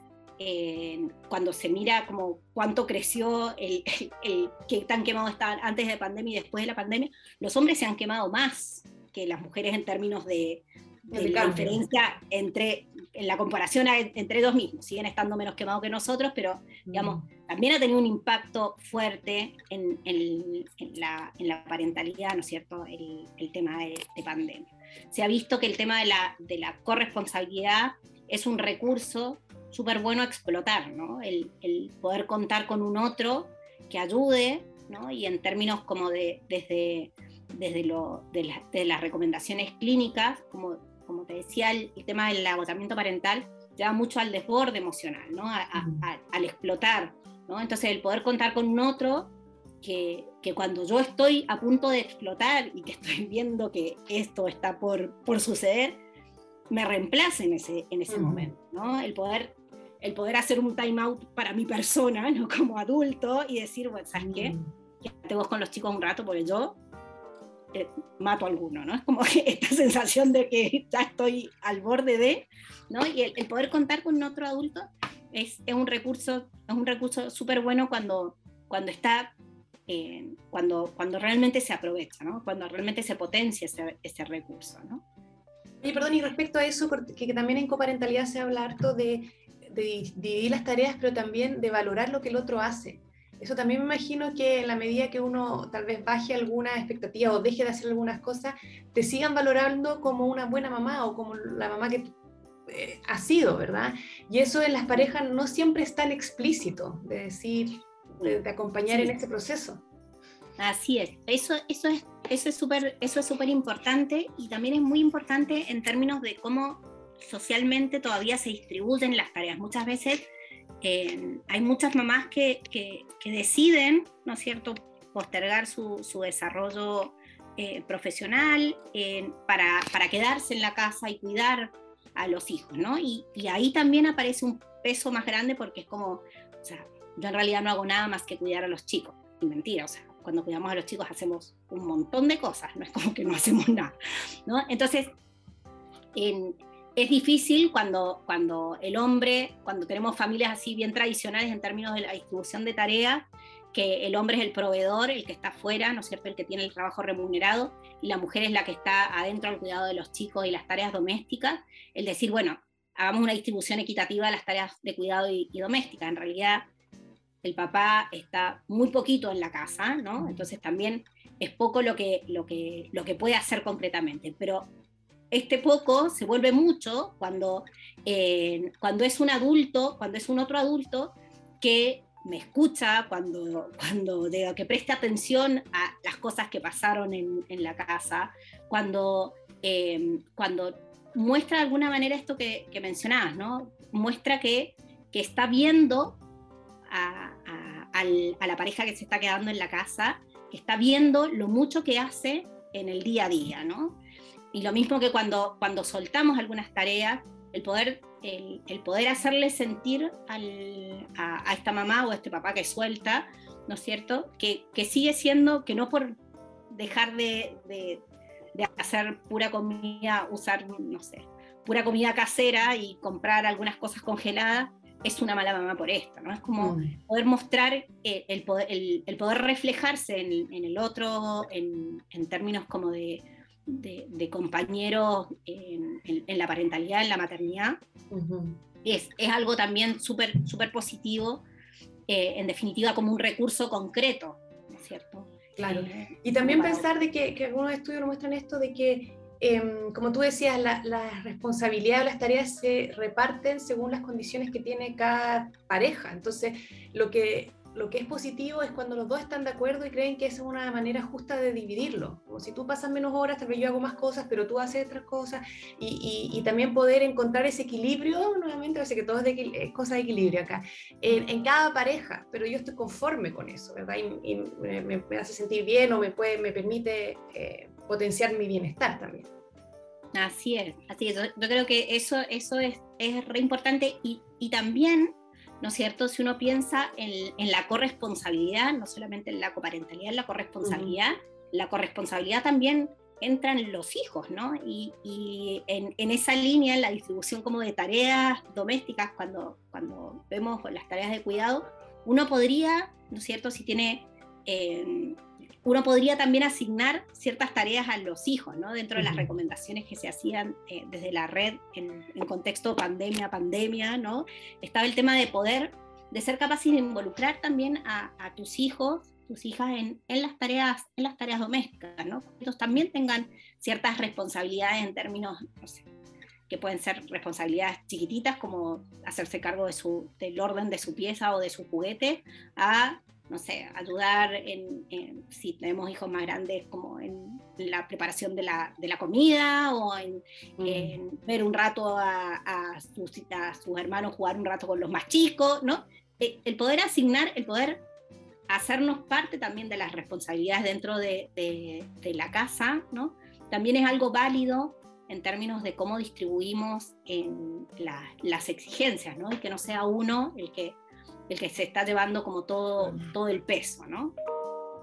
cuando se mira como cuánto creció, el, el, qué tan quemados estaban antes de pandemia y después de la pandemia, los hombres se han quemado más que las mujeres en términos de, la diferencia entre, en la comparación entre dos mismos, siguen estando menos quemados que nosotros, pero digamos, también ha tenido un impacto fuerte en, en, la, en la, parentalidad, ¿no es cierto?, el, el tema de, pandemia. Se ha visto que el tema de la, de la corresponsabilidad es un recurso súper bueno a explotar, ¿no? El, el, poder contar con un otro que ayude, ¿no? Y en términos como de, desde desde lo, de, de, las recomendaciones clínicas, como, como te decía, el, tema del agotamiento parental lleva mucho al desborde emocional, ¿no? al explotar. ¿no? Entonces, el poder contar con un otro que, que, cuando yo estoy a punto de explotar y que estoy (laughs) viendo que esto está por, por suceder, me reemplace en ese, en ese momento, ¿no? El poder, el poder hacer un time out para mi persona, ¿no? (laughs) Como adulto y decir, bueno, ¿sabes qué? Quédate vos con los chicos un rato porque yo eh, mato a alguno, ¿no? (laughs) Es como esta sensación de que ya estoy al borde de, ¿no? Y el, poder contar con otro adulto es, es, un recurso, es un recurso súper bueno cuando, cuando está, eh, cuando, cuando realmente se aprovecha, ¿no? Cuando realmente se potencia ese, ese recurso, ¿no? Y perdón, y respecto a eso, que también en coparentalidad se habla harto de, de dividir las tareas, pero también de valorar lo que el otro hace eso también me imagino que en la medida que uno tal vez baje alguna expectativa o deje de hacer algunas cosas, te sigan valorando como una buena mamá o como la mamá que eh, ha sido, ¿verdad? Y eso en las parejas no siempre es tan explícito, de decir, de, acompañar en ese proceso. Así es, eso, eso es eso es súper eso es súper importante y también es muy importante en términos de cómo socialmente todavía se distribuyen las tareas. Muchas veces hay muchas mamás que, deciden, ¿no es cierto?, postergar su, desarrollo eh, profesional para, para, quedarse en la casa y cuidar a los hijos, ¿no? Y, ahí también aparece un peso más grande porque es como, yo en realidad no hago nada más que cuidar a los chicos. Mentira, o sea, cuando cuidamos a los chicos hacemos un montón de cosas, no es como que no hacemos nada, ¿no? Entonces, en, es difícil cuando, cuando el hombre, cuando tenemos familias así bien tradicionales en términos de la distribución de tareas, que el hombre es el proveedor, el que está afuera, ¿no es cierto?, el que tiene el trabajo remunerado, y la mujer es la que está adentro al cuidado de los chicos y las tareas domésticas, el decir, bueno, hagamos una distribución equitativa de las tareas de cuidado y, y doméstica. En realidad, el papá está muy poquito en la casa, ¿no? Entonces también es poco lo que, lo que, lo que puede hacer concretamente, pero este poco se vuelve mucho cuando, eh, cuando es un adulto, cuando es un otro adulto que me escucha, cuando, cuando que preste atención a las cosas que pasaron en, la casa, cuando, eh, cuando muestra de alguna manera esto que, mencionabas, ¿no? Muestra que, que está viendo a, a, la pareja que se está quedando en la casa, que está viendo lo mucho que hace en el día a día, ¿no? Y lo mismo que cuando, cuando soltamos algunas tareas, el poder, el, poder hacerle sentir a, esta mamá o a este papá que suelta, ¿no es cierto? Que, que sigue siendo, que no por dejar de, de, hacer pura comida, usar, no sé, pura comida casera y comprar algunas cosas congeladas, es una mala mamá por esto, ¿no? Es como mm. poder mostrar eh, el, poder, el, poder reflejarse en, en el otro, en, en, términos como de, de, compañeros en, la parentalidad, en la maternidad, es, es, algo también súper super positivo, eh, en definitiva como un recurso concreto, ¿no es cierto? Claro. Eh, y también pensar de que, que, algunos estudios nos muestran esto de que, em, como tú decías, las la responsabilidades o las tareas se reparten según las condiciones que tiene cada pareja. Entonces, lo que lo que es positivo es cuando los dos están de acuerdo y creen que esa es una manera justa de dividirlo. Como si tú pasas menos horas, tal vez yo hago más cosas, pero tú haces otras cosas. Y, y, también poder encontrar ese equilibrio, nuevamente, parece que todo es, de, cosa de equilibrio acá, en, cada pareja, pero yo estoy conforme con eso, ¿verdad? Y, me, hace sentir bien o me, puede, me permite eh, potenciar mi bienestar también. Así es, así es. Yo, creo que eso, eso es, es re importante y, y también ¿no es cierto? Si uno piensa en, la corresponsabilidad, no solamente en la coparentalidad, en la corresponsabilidad, la corresponsabilidad también entra en los hijos, ¿no? Y, en, esa línea, en la distribución como de tareas domésticas, cuando, cuando vemos las tareas de cuidado, uno podría, ¿no es cierto? Si tiene eh, uno podría también asignar ciertas tareas a los hijos, ¿no? Dentro de las recomendaciones que se hacían eh, desde la red en, contexto pandemia, pandemia, ¿no? Estaba el tema de poder, de ser capaz de involucrar también a, tus hijos, tus hijas en, las tareas, en las tareas domésticas, ¿no? Que ellos también tengan ciertas responsabilidades en términos, no sé, que pueden ser responsabilidades chiquititas como hacerse cargo de su, del orden de su pieza o de su juguete, a no sé, ayudar en, si tenemos hijos más grandes, como en la preparación de la, de la comida o en, mm. ver un rato a, a, sus, a, sus, hermanos jugar un rato con los más chicos, ¿no? Eh, el poder asignar, el poder hacernos parte también de las responsabilidades dentro de, la casa, ¿no? También es algo válido en términos de cómo distribuimos en las exigencias, ¿no? Y que no sea uno el que, el que se está llevando como todo, todo el peso, ¿no?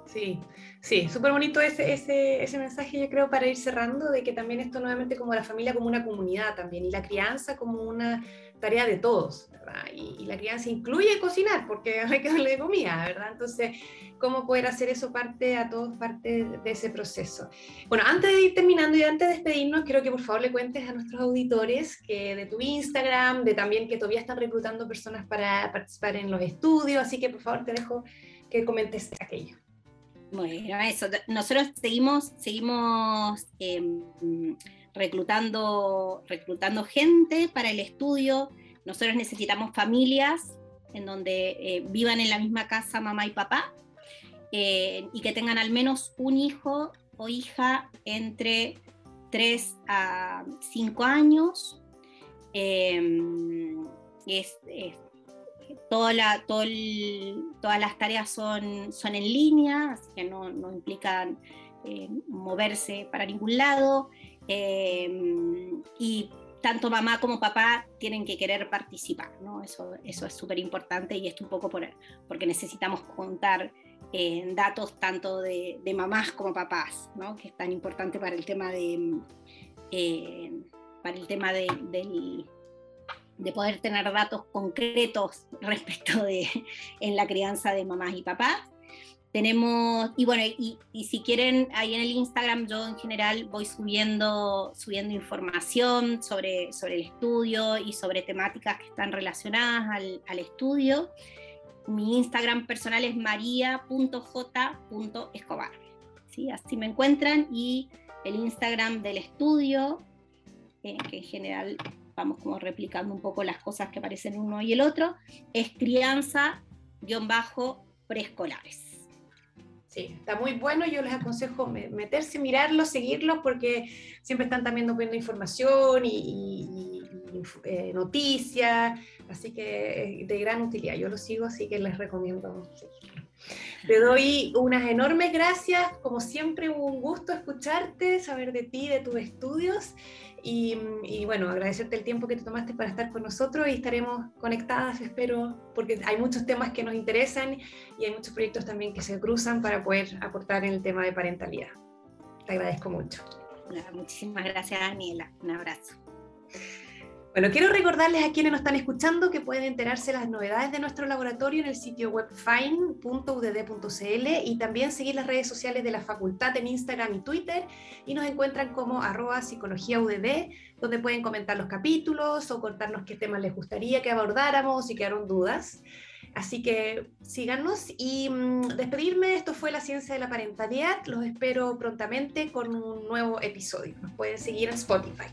Sí, sí, súper bonito ese, ese, ese, mensaje, yo creo, para ir cerrando, de que también esto nuevamente como la familia como una comunidad también, y la crianza como una tarea de todos, ¿verdad? Y, la crianza incluye cocinar, porque (laughs) hay que darle comida, ¿verdad? Entonces, ¿cómo poder hacer eso parte a todos, parte de ese proceso? Bueno, antes de ir terminando y antes de despedirnos, quiero que por favor le cuentes a nuestros auditores que de tu Instagram, de también que todavía están reclutando personas para participar en los estudios, así que por favor te dejo que comentes aquello. Bueno, eso. Nosotros seguimos, seguimos em, reclutando, reclutando gente para el estudio. Nosotros necesitamos familias en donde eh, vivan en la misma casa mamá y papá eh, y que tengan al menos un hijo o hija entre 3 a 5 años. Em, es, todas las tareas son, son en línea, así que no, implican eh, moverse para ningún lado. Em, y tanto mamá como papá tienen que querer participar, ¿no? Eso, eso es súper importante y esto un poco por, porque necesitamos contar eh, datos tanto de, mamás como papás, ¿no? Que es tan importante para el tema de, eh, para el tema de, de poder tener datos concretos (laughs) respecto de en la crianza de mamás y papás. Tenemos, y bueno, y, si quieren, ahí en el Instagram yo en general voy subiendo, subiendo información sobre, sobre el estudio y sobre temáticas que están relacionadas al, al estudio. Mi Instagram personal es maria.j.escobar. ¿sí? Así me encuentran y el Instagram del estudio, eh, que en general vamos como replicando un poco las cosas que aparecen uno y el otro, es crianza-preescolares. Sí, está muy bueno. Yo les aconsejo meterse, mirarlo, seguirlo, porque siempre están también poniendo información y, eh, noticias, así que de gran utilidad. Yo lo sigo, así que les recomiendo seguirlo. Te doy unas enormes gracias, como siempre un gusto escucharte, saber de ti, de tus estudios y, bueno, agradecerte el tiempo que te tomaste para estar con nosotros y estaremos conectadas, espero, porque hay muchos temas que nos interesan y hay muchos proyectos también que se cruzan para poder aportar en el tema de parentalidad. Te agradezco mucho. muchísimas gracias, Daniela. Un abrazo. Bueno, quiero recordarles a quienes nos están escuchando que pueden enterarse las novedades de nuestro laboratorio en el sitio web fine.udd.cl y también seguir las redes sociales de la facultad en Instagram y Twitter y nos encuentran como arroba UDD, donde pueden comentar los capítulos o contarnos qué temas les gustaría que abordáramos y quedaron dudas. Así que síganos y mm, despedirme. Esto fue La Ciencia de la Parentalidad. Los espero prontamente con un nuevo episodio. Nos pueden seguir en Spotify.